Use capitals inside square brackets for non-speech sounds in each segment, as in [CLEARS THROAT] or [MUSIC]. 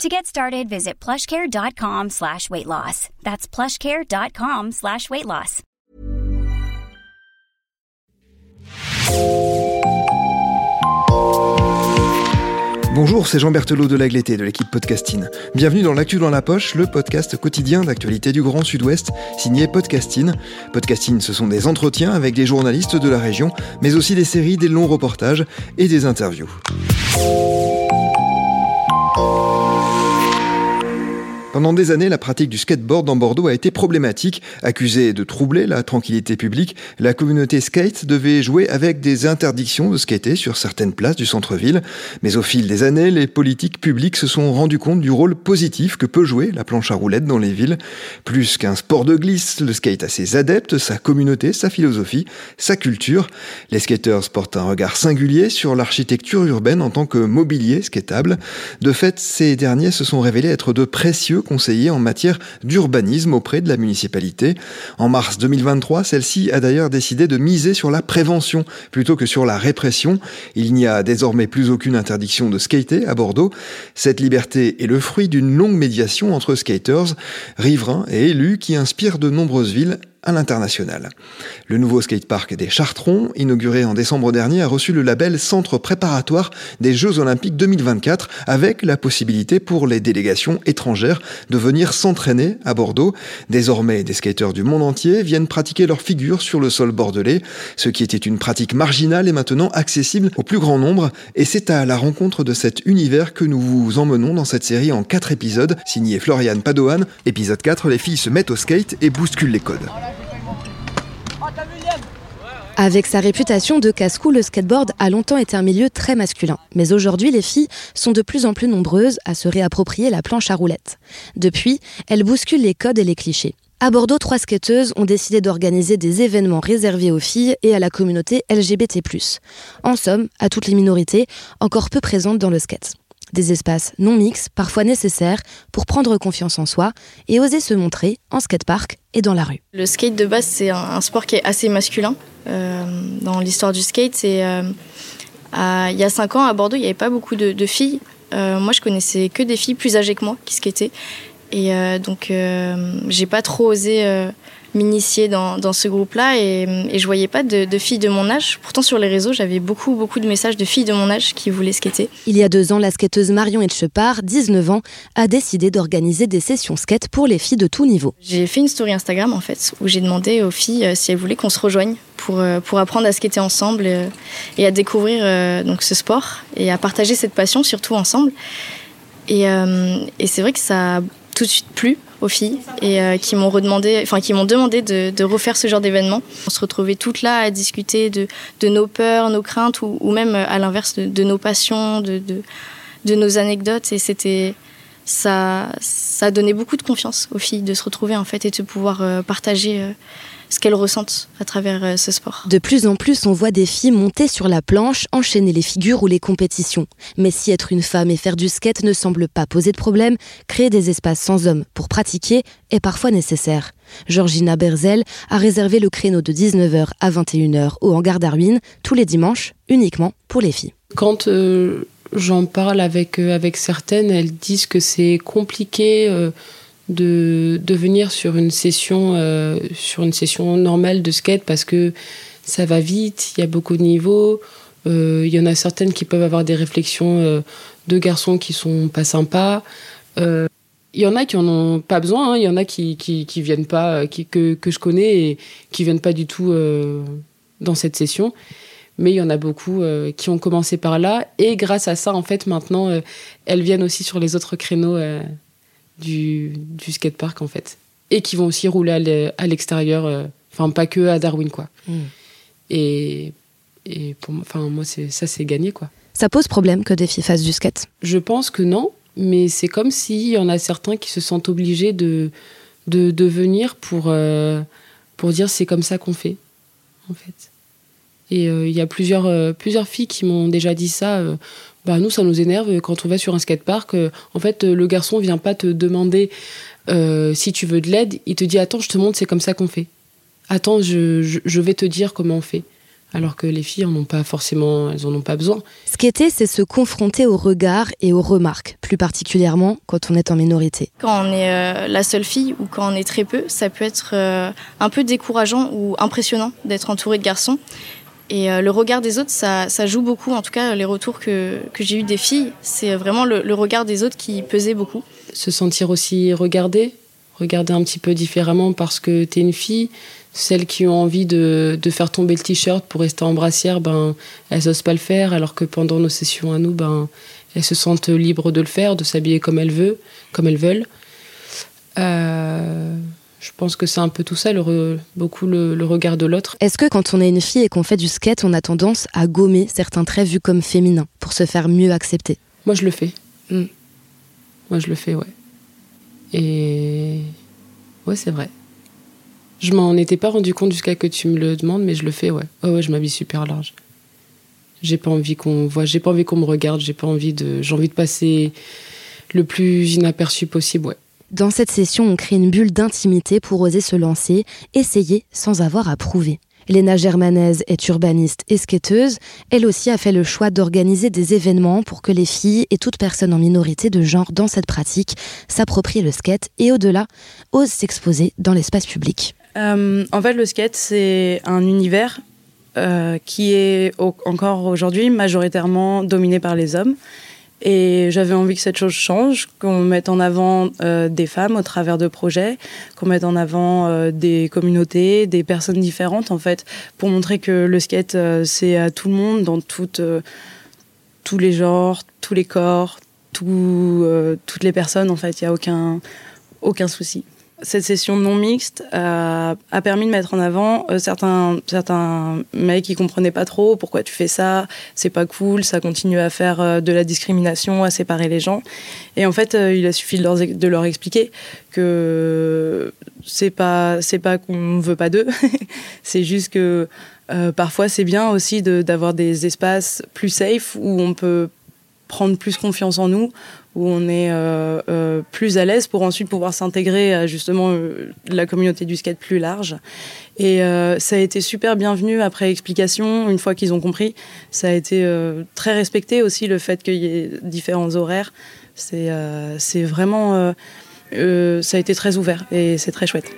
To get started, visit plushcare.com slash weight loss. That's plushcare.com slash weight loss. Bonjour, c'est Jean Berthelot de l'Agleté de l'équipe Podcasting. Bienvenue dans l'actu dans la poche, le podcast quotidien d'actualité du Grand Sud-Ouest, signé Podcasting. Podcasting, ce sont des entretiens avec des journalistes de la région, mais aussi des séries, des longs reportages et des interviews. Pendant des années, la pratique du skateboard dans Bordeaux a été problématique. Accusée de troubler la tranquillité publique, la communauté skate devait jouer avec des interdictions de skater sur certaines places du centre-ville. Mais au fil des années, les politiques publiques se sont rendues compte du rôle positif que peut jouer la planche à roulettes dans les villes. Plus qu'un sport de glisse, le skate a ses adeptes, sa communauté, sa philosophie, sa culture. Les skaters portent un regard singulier sur l'architecture urbaine en tant que mobilier skatable. De fait, ces derniers se sont révélés être de précieux conseiller en matière d'urbanisme auprès de la municipalité. En mars 2023, celle-ci a d'ailleurs décidé de miser sur la prévention plutôt que sur la répression. Il n'y a désormais plus aucune interdiction de skater à Bordeaux. Cette liberté est le fruit d'une longue médiation entre skaters, riverains et élus qui inspire de nombreuses villes à l'international. Le nouveau skatepark des Chartrons, inauguré en décembre dernier, a reçu le label Centre préparatoire des Jeux Olympiques 2024 avec la possibilité pour les délégations étrangères de venir s'entraîner à Bordeaux. Désormais, des skateurs du monde entier viennent pratiquer leur figure sur le sol bordelais. Ce qui était une pratique marginale est maintenant accessible au plus grand nombre et c'est à la rencontre de cet univers que nous vous emmenons dans cette série en quatre épisodes, signé Florian Padoan. Épisode 4, les filles se mettent au skate et bousculent les codes. Avec sa réputation de casse-cou, le skateboard a longtemps été un milieu très masculin. Mais aujourd'hui, les filles sont de plus en plus nombreuses à se réapproprier la planche à roulettes. Depuis, elles bousculent les codes et les clichés. À Bordeaux, trois skateuses ont décidé d'organiser des événements réservés aux filles et à la communauté LGBT+. En somme, à toutes les minorités encore peu présentes dans le skate des espaces non mixtes, parfois nécessaires pour prendre confiance en soi et oser se montrer en skatepark et dans la rue. Le skate de base, c'est un, sport qui est assez masculin euh, dans l'histoire du skate. C'est euh, il y a cinq ans à Bordeaux, il n'y avait pas beaucoup de, filles. Euh, moi, je connaissais que des filles plus âgées que moi qui skataient. Et donc, j'ai pas trop osé m'initier dans, dans, ce groupe-là et, et, je voyais pas de, de, filles de mon âge. Pourtant sur les réseaux, j'avais beaucoup beaucoup de messages de filles de mon âge qui voulaient skater. Il y a deux ans, la skateuse Marion Etchepard, 19 ans, a décidé d'organiser des sessions skate pour les filles de tout niveau. J'ai fait une story Instagram en fait où j'ai demandé aux filles euh, si elles voulaient qu'on se rejoigne pour, euh, pour apprendre à skater ensemble et, et à découvrir euh, donc ce sport et à partager cette passion surtout ensemble. Et, et c'est vrai que ça a tout de suite plu aux filles et euh, qui m'ont redemandé, enfin qui m'ont demandé de, refaire ce genre d'événement. On se retrouvait toutes là à discuter de, nos peurs, nos craintes ou, même à l'inverse de, nos passions, de, de, nos anecdotes et c'était ça, ça donnait beaucoup de confiance aux filles de se retrouver en fait et de pouvoir euh, partager euh, ce qu'elles ressentent à travers euh, ce sport. De plus en plus, on voit des filles monter sur la planche, enchaîner les figures ou les compétitions. Mais si être une femme et faire du skate ne semble pas poser de problème, créer des espaces sans hommes pour pratiquer est parfois nécessaire. Georgina Berzel a réservé le créneau de 19h à 21h au hangar Darwin tous les dimanches, uniquement pour les filles. Quand euh, j'en parle avec, euh, avec certaines, elles disent que c'est compliqué de, de venir sur une session euh, sur une session normale de skate parce que ça va vite, il y a beaucoup de niveaux. Euh, il y en a certaines qui peuvent avoir des réflexions euh, de garçons qui sont pas sympas. Il y en a qui en ont pas besoin. Hein. Il y en a qui, qui, viennent pas, qui, que, que je connais et qui viennent pas du tout dans cette session. Mais il y en a beaucoup qui ont commencé par là et grâce à ça, en fait, maintenant, elles viennent aussi sur les autres créneaux du, du skatepark en fait. Et qui vont aussi rouler à l'extérieur, euh, enfin pas que à Darwin quoi. Hmm. Et, et pour enfin moi c'est ça c'est gagné quoi. Ça pose problème que des filles fassent du skate? Je pense que non, mais c'est comme s'il y en a certains qui se sentent obligés de, de, de venir pour, euh, pour dire c'est comme ça qu'on fait, en fait. Et il y a plusieurs, plusieurs filles qui m'ont déjà dit ça. Bah nous, ça nous énerve quand on va sur un skatepark. en fait, le garçon vient pas te demander si tu veux de l'aide. Il te dit attends, je te montre, c'est comme ça qu'on fait. Attends, je, je vais te dire comment on fait alors que les filles en ont pas forcément, elles en ont pas besoin. Skater, c'est se confronter aux regards et aux remarques, plus particulièrement quand on est en minorité. Quand on est euh, la seule fille ou quand on est très peu, ça peut être euh, un peu décourageant ou impressionnant d'être entouré de garçons. Et euh, le regard des autres, ça, joue beaucoup. En tout cas, les retours que, j'ai eus des filles, c'est vraiment le, regard des autres qui pesait beaucoup. Se sentir aussi regardée, regarder un petit peu différemment parce que tu es une fille celles qui ont envie de, faire tomber le t-shirt pour rester en brassière, ben, elles n'osent pas le faire, alors que pendant nos sessions à nous, ben, elles se sentent libres de le faire, de s'habiller comme elles veulent. Comme elles veulent. Euh, je pense que c'est un peu tout ça, beaucoup le, regard de l'autre. Est-ce que quand on est une fille et qu'on fait du skate, on a tendance à gommer certains traits vus comme féminins pour se faire mieux accepter? Moi, je le fais. Mm. Moi, je le fais, ouais. Et ouais, c'est vrai. Je m'en étais pas rendu compte jusqu'à que tu me le demandes, mais je le fais, ouais. Oh, ouais, je m'habille super large. J'ai pas envie qu'on voit, j'ai pas envie qu'on me regarde, j'ai pas envie de, j'ai envie de passer le plus inaperçu possible, ouais. Dans cette session, on crée une bulle d'intimité pour oser se lancer, essayer sans avoir à prouver. Léna Germanaise est urbaniste et skateuse. Elle aussi a fait le choix d'organiser des événements pour que les filles et toute personne en minorité de genre dans cette pratique s'approprient le skate et au-delà osent s'exposer dans l'espace public. Euh, en fait, le skate, c'est un univers euh, qui est encore aujourd'hui majoritairement dominé par les hommes. Et j'avais envie que cette chose change, qu'on mette en avant euh, des femmes au travers de projets, qu'on mette en avant des communautés, des personnes différentes, en fait, pour montrer que le skate, c'est à tout le monde, dans toutes, tous les genres, tous les corps, tout, toutes les personnes, en fait, il n'y a aucun, aucun souci cette session non mixte a permis de mettre en avant euh, certains, certains mecs qui comprenaient pas trop pourquoi tu fais ça, c'est pas cool, ça continue à faire euh, de la discrimination, à séparer les gens. Et en fait, euh, il a suffi de leur, de leur expliquer que c'est pas, c'est pas qu'on veut pas d'eux, [LAUGHS] c'est juste que parfois c'est bien aussi d'avoir des espaces plus safe où on peut prendre plus confiance en nous, où on est euh, euh, plus à l'aise pour ensuite pouvoir s'intégrer à justement euh, la communauté du skate plus large. Et ça a été super bienvenu après explication, une fois qu'ils ont compris. Ça a été très respecté aussi le fait qu'il y ait différents horaires. C'est c'est vraiment. ça a été très ouvert et c'est très chouette.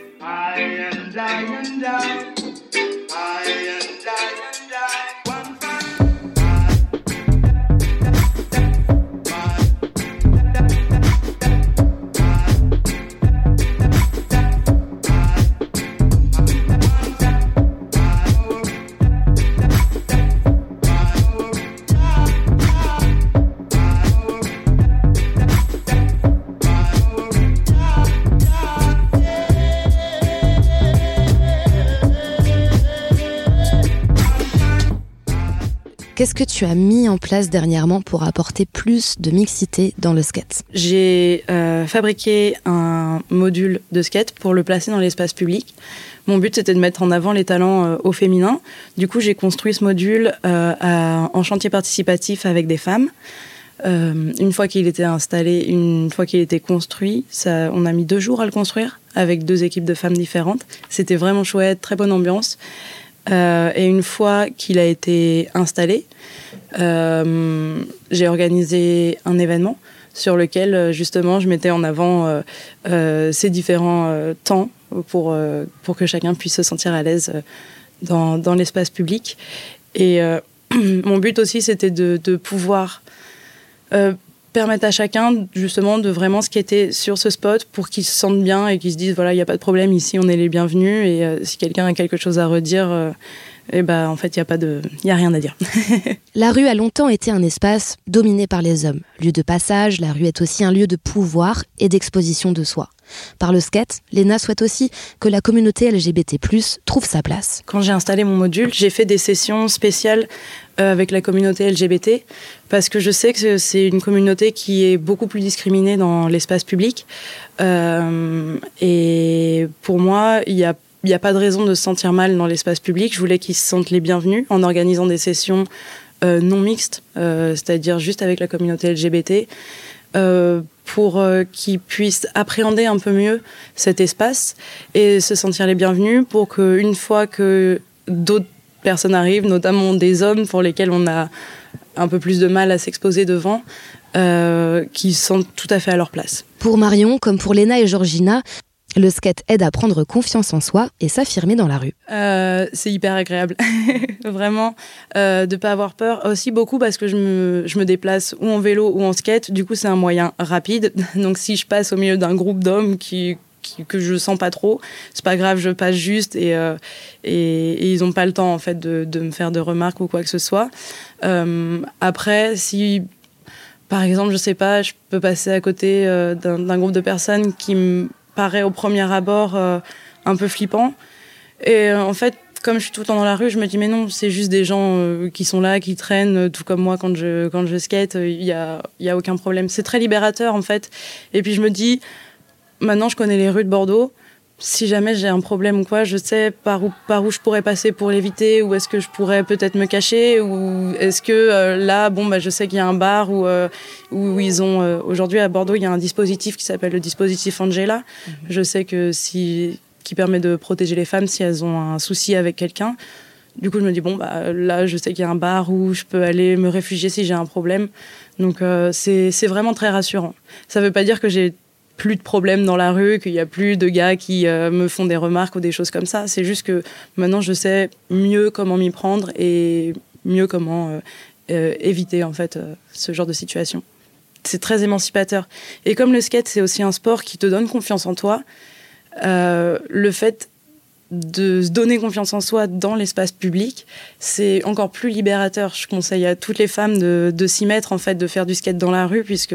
Qu'est-ce que tu as mis en place dernièrement pour apporter plus de mixité dans le skate? J'ai euh, fabriqué un module de skate pour le placer dans l'espace public. Mon but, c'était de mettre en avant les talents euh, au féminin. Du coup, j'ai construit ce module euh, en chantier participatif avec des femmes. une fois qu'il était installé, une fois qu'il était construit, ça, on a mis deux jours à le construire avec deux équipes de femmes différentes. C'était vraiment chouette, très bonne ambiance. Euh, et une fois qu'il a été installé, euh, j'ai organisé un événement sur lequel euh, justement je mettais en avant ces différents temps pour, pour que chacun puisse se sentir à l'aise dans, dans l'espace public. Et [CLEARS THROAT] mon but aussi, c'était de, de pouvoir permettre à chacun justement de vraiment skater sur ce spot pour qu'ils se sentent bien et qu'ils se disent voilà il n'y a pas de problème ici on est les bienvenus. Et euh, si quelqu'un a quelque chose à redire euh, eh ben, en fait, il n'y a, pas de... y a rien à dire. [LAUGHS] la rue a longtemps été un espace dominé par les hommes. Lieu de passage, la rue est aussi un lieu de pouvoir et d'exposition de soi. Par le skate, Léna souhaite aussi que la communauté LGBT+, trouve sa place. Quand j'ai installé mon module, j'ai fait des sessions spéciales euh, avec la communauté LGBT parce que je sais que c'est une communauté qui est beaucoup plus discriminée dans l'espace public. Euh, et pour moi, il y a il n'y a pas de raison de se sentir mal dans l'espace public. Je voulais qu'ils se sentent les bienvenus en organisant des sessions euh, non mixtes, euh, c'est-à-dire juste avec la communauté LGBT, euh, pour qu'ils puissent appréhender un peu mieux cet espace et se sentir les bienvenus pour qu'une fois que d'autres personnes arrivent, notamment des hommes pour lesquels on a un peu plus de mal à s'exposer devant, qui sont tout à fait à leur place. Pour Marion, comme pour Léna et Georgina, le skate aide à prendre confiance en soi et s'affirmer dans la rue. Euh, c'est hyper agréable, [LAUGHS] vraiment, euh, de ne pas avoir peur. Aussi beaucoup parce que je me, je me, déplace ou en vélo ou en skate. Du coup, c'est un moyen rapide. [LAUGHS] Donc, si je passe au milieu d'un groupe d'hommes qui, que je sens pas trop, c'est pas grave, je passe juste et, euh, et, ils ont pas le temps en fait de, de, me faire de remarques ou quoi que ce soit. Après, si par exemple, je sais pas, je peux passer à côté d'un groupe de personnes qui me paraît au premier abord euh, un peu flippant. Et euh, en fait, comme je suis tout le temps dans la rue, je me dis mais non, c'est juste des gens qui sont là, qui traînent, tout comme moi quand je quand je skate, il y a y a aucun problème. C'est très libérateur en fait. Et puis je me dis maintenant je connais les rues de Bordeaux si jamais j'ai un problème ou quoi, je sais par où, par où je pourrais passer pour l'éviter, ou est-ce que je pourrais peut-être me cacher, ou est-ce que euh, là, bon, bah, je sais qu'il y a un bar où, euh, où ils ont. Euh, aujourd'hui à Bordeaux, il y a un dispositif qui s'appelle le dispositif Angela. Mhm. Je sais que si. qui permet de protéger les femmes si elles ont un souci avec quelqu'un. Du coup, je me dis, bon, bah, là, je sais qu'il y a un bar où je peux aller me réfugier si j'ai un problème. Donc, c'est vraiment très rassurant. Ça ne veut pas dire que j'ai plus de problèmes dans la rue, qu'il n'y a plus de gars qui euh, me font des remarques ou des choses comme ça. C'est juste que maintenant je sais mieux comment m'y prendre et mieux comment euh, euh, éviter en fait ce genre de situation. C'est très émancipateur. Et comme le skate c'est aussi un sport qui te donne confiance en toi, le fait de se donner confiance en soi dans l'espace public, c'est encore plus libérateur. Je conseille à toutes les femmes de, de s'y mettre, en fait, de faire du skate dans la rue, puisque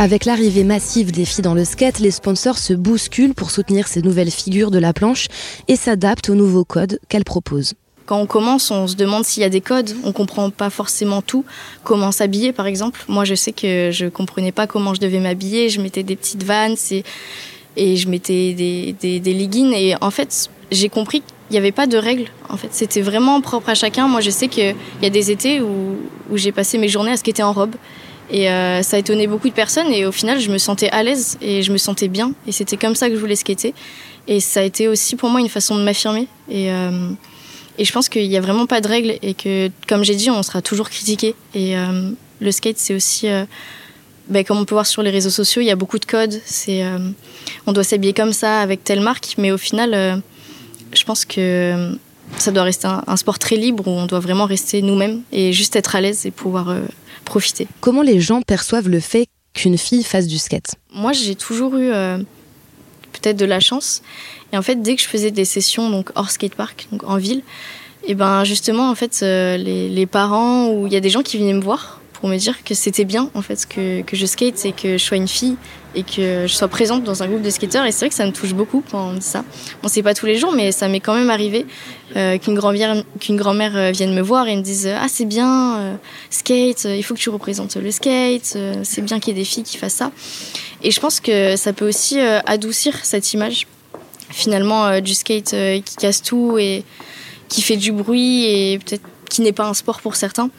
Avec l'arrivée massive des filles dans le skate, les sponsors se bousculent pour soutenir ces nouvelles figures de la planche et s'adaptent aux nouveaux codes qu'elles proposent quand on commence, on se demande s'il y a des codes. On comprend pas forcément tout. Comment s'habiller, par exemple. Moi, je sais que je comprenais pas comment je devais m'habiller. Je mettais des petites vannes et, je mettais des, des, leggings. Et en fait, j'ai compris qu'il n'y avait pas de règles. En fait, c'était vraiment propre à chacun. Moi, je sais qu'il y a des étés où, où j'ai passé mes journées à skater en robe. Et euh, ça a étonné beaucoup de personnes. Et au final, je me sentais à l'aise et je me sentais bien. Et c'était comme ça que je voulais skater. Et ça a été aussi pour moi une façon de m'affirmer. Et, euh, et je pense qu'il n'y a vraiment pas de règles et que, comme j'ai dit, on sera toujours critiqué. Et euh, le skate, c'est aussi, euh, ben, comme on peut voir sur les réseaux sociaux, il y a beaucoup de codes. C'est, euh, on doit s'habiller comme ça avec telle marque, mais au final, je pense que ça doit rester un, sport très libre où on doit vraiment rester nous-mêmes et juste être à l'aise et pouvoir profiter. Comment les gens perçoivent le fait qu'une fille fasse du skate? Moi, j'ai toujours eu peut-être de la chance. Et en fait, dès que je faisais des sessions donc hors skatepark, donc en ville, et ben justement en fait euh, les, les, parents ou il y a des gens qui venaient me voir pour me dire que c'était bien en fait que, que, je skate et que je sois une fille et que je sois présente dans un groupe de skateurs et c'est vrai que ça me touche beaucoup quand on dit ça. Bon c'est pas tous les jours mais ça m'est quand même arrivé euh, qu'une grand-mère grand-mère euh, vienne me voir et me dise ah c'est bien skate il faut que tu représentes le skate c'est bien qu'il y ait des filles qui fassent ça et je pense que ça peut aussi adoucir cette image finalement du skate qui casse tout et qui fait du bruit et peut-être qui n'est pas un sport pour certains.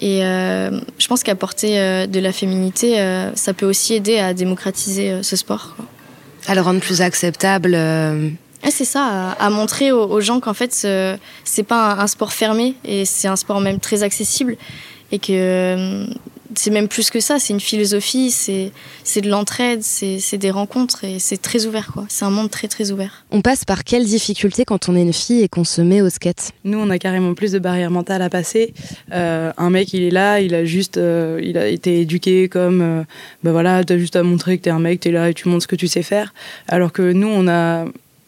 Et euh, je pense qu'apporter euh, de la féminité, euh, ça peut aussi aider à démocratiser ce sport. À le rendre plus acceptable. c'est ça, à, montrer aux, gens qu'en fait, c'est pas un, sport fermé et c'est un sport même très accessible et que c'est même plus que ça, c'est une philosophie, c'est de l'entraide, c'est des rencontres et c'est très ouvert quoi. C'est un monde très très ouvert. On passe par quelles difficultés quand on est une fille et qu'on se met au skate? Nous, on a carrément plus de barrières mentales à passer. Euh, un mec, il est là, il a juste, euh, il a été éduqué comme, euh, ben voilà, t'as juste à montrer que t'es un mec, t'es là et tu montres ce que tu sais faire. Alors que nous, on a,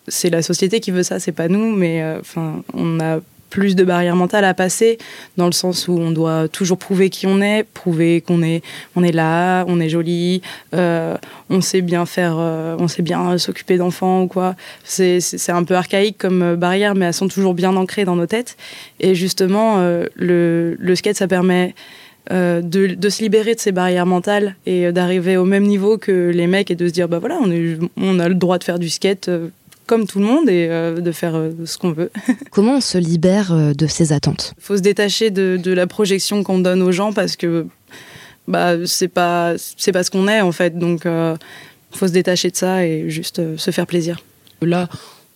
c'est la société qui veut ça, c'est pas nous, mais enfin, on a plus de barrières mentales à passer, dans le sens où on doit toujours prouver qui on est, prouver qu'on est, on est là, on est joli, euh, on sait bien faire, euh, on sait bien s'occuper d'enfants ou quoi. C'est un peu archaïque comme barrière, mais elles sont toujours bien ancrées dans nos têtes. Et justement, euh, le, skate, ça permet de, se libérer de ces barrières mentales et d'arriver au même niveau que les mecs et de se dire bah voilà on a le droit de faire du skate comme tout le monde et euh, de faire euh, ce qu'on veut. [LAUGHS] Comment on se libère euh, de ces attentes? Il faut se détacher de, la projection qu'on donne aux gens parce que bah, c'est pas, c'est pas ce qu'on est en fait. Donc il faut se détacher de ça et juste se faire plaisir. Là,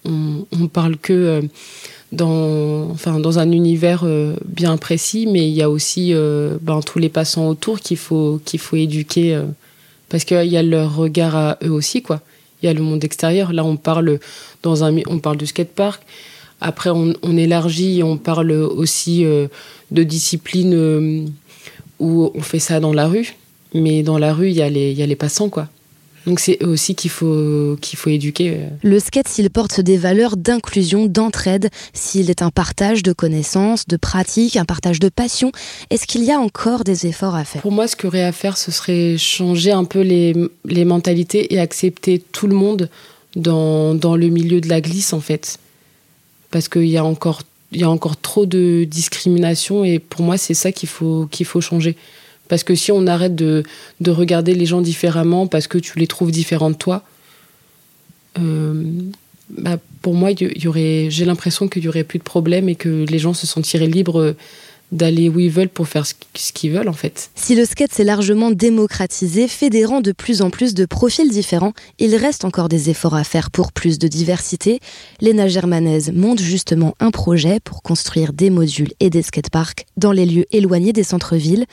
on, on parle que dans, enfin, dans un univers bien précis, mais il y a aussi ben, tous les passants autour qu'il faut, qu'il faut éduquer parce qu'il y a leur regard à eux aussi, quoi il y a le monde extérieur. Là, on parle dans un, on parle de skatepark. Après, on, élargit, on parle aussi euh, de disciplines euh, où on fait ça dans la rue. Mais dans la rue, il y a les, il y a les passants, quoi. Donc c'est aussi qu'il faut, qu'il faut éduquer. Euh. Le skate, s'il porte des valeurs d'inclusion, d'entraide, s'il est un partage de connaissances, de pratiques, un partage de passion, est-ce qu'il y a encore des efforts à faire? Pour moi, ce qu'il y aurait à faire, ce serait changer un peu les, les mentalités et accepter tout le monde dans, dans le milieu de la glisse, en fait. Parce qu'il y a encore il y a encore trop de discrimination et pour moi c'est ça qu'il faut qu'il faut changer parce que si on arrête de, de, regarder les gens différemment parce que tu les trouves différents de toi, euh, bah pour moi, y aurait, j'ai l'impression qu'il y aurait plus de problème et que les gens se sentiraient libres d'aller où ils veulent pour faire ce qu'ils veulent en fait. Si le skate s'est largement démocratisé, fédérant de plus en plus de profils différents, il reste encore des efforts à faire pour plus de diversité. L'ENA germanaise monte justement un projet pour construire des modules et des skateparks dans les lieux éloignés des centres-villes.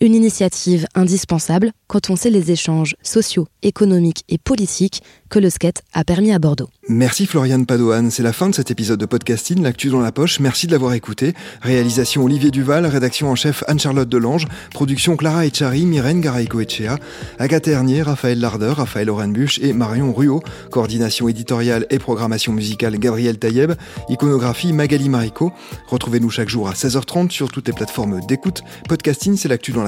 Une initiative indispensable quand on sait les échanges sociaux, économiques et politiques que le skate a permis à Bordeaux. Merci Floriane Padoan, c'est la fin de cet épisode de podcasting, l'actu dans la poche. Merci de l'avoir écouté. Réalisation Olivier Duval, rédaction en chef Anne-Charlotte Delange, production Clara Echari, Myrène Garaïco-Echea, Agathe Hernier, Raphaël Larder, Raphaël Orenbuch et Marion Ruot, coordination éditoriale et programmation musicale Gabriel Taïeb, iconographie Magali Marico. Retrouvez-nous chaque jour à 16h30 sur toutes les plateformes d'écoute. Podcasting, c'est l'actu dans la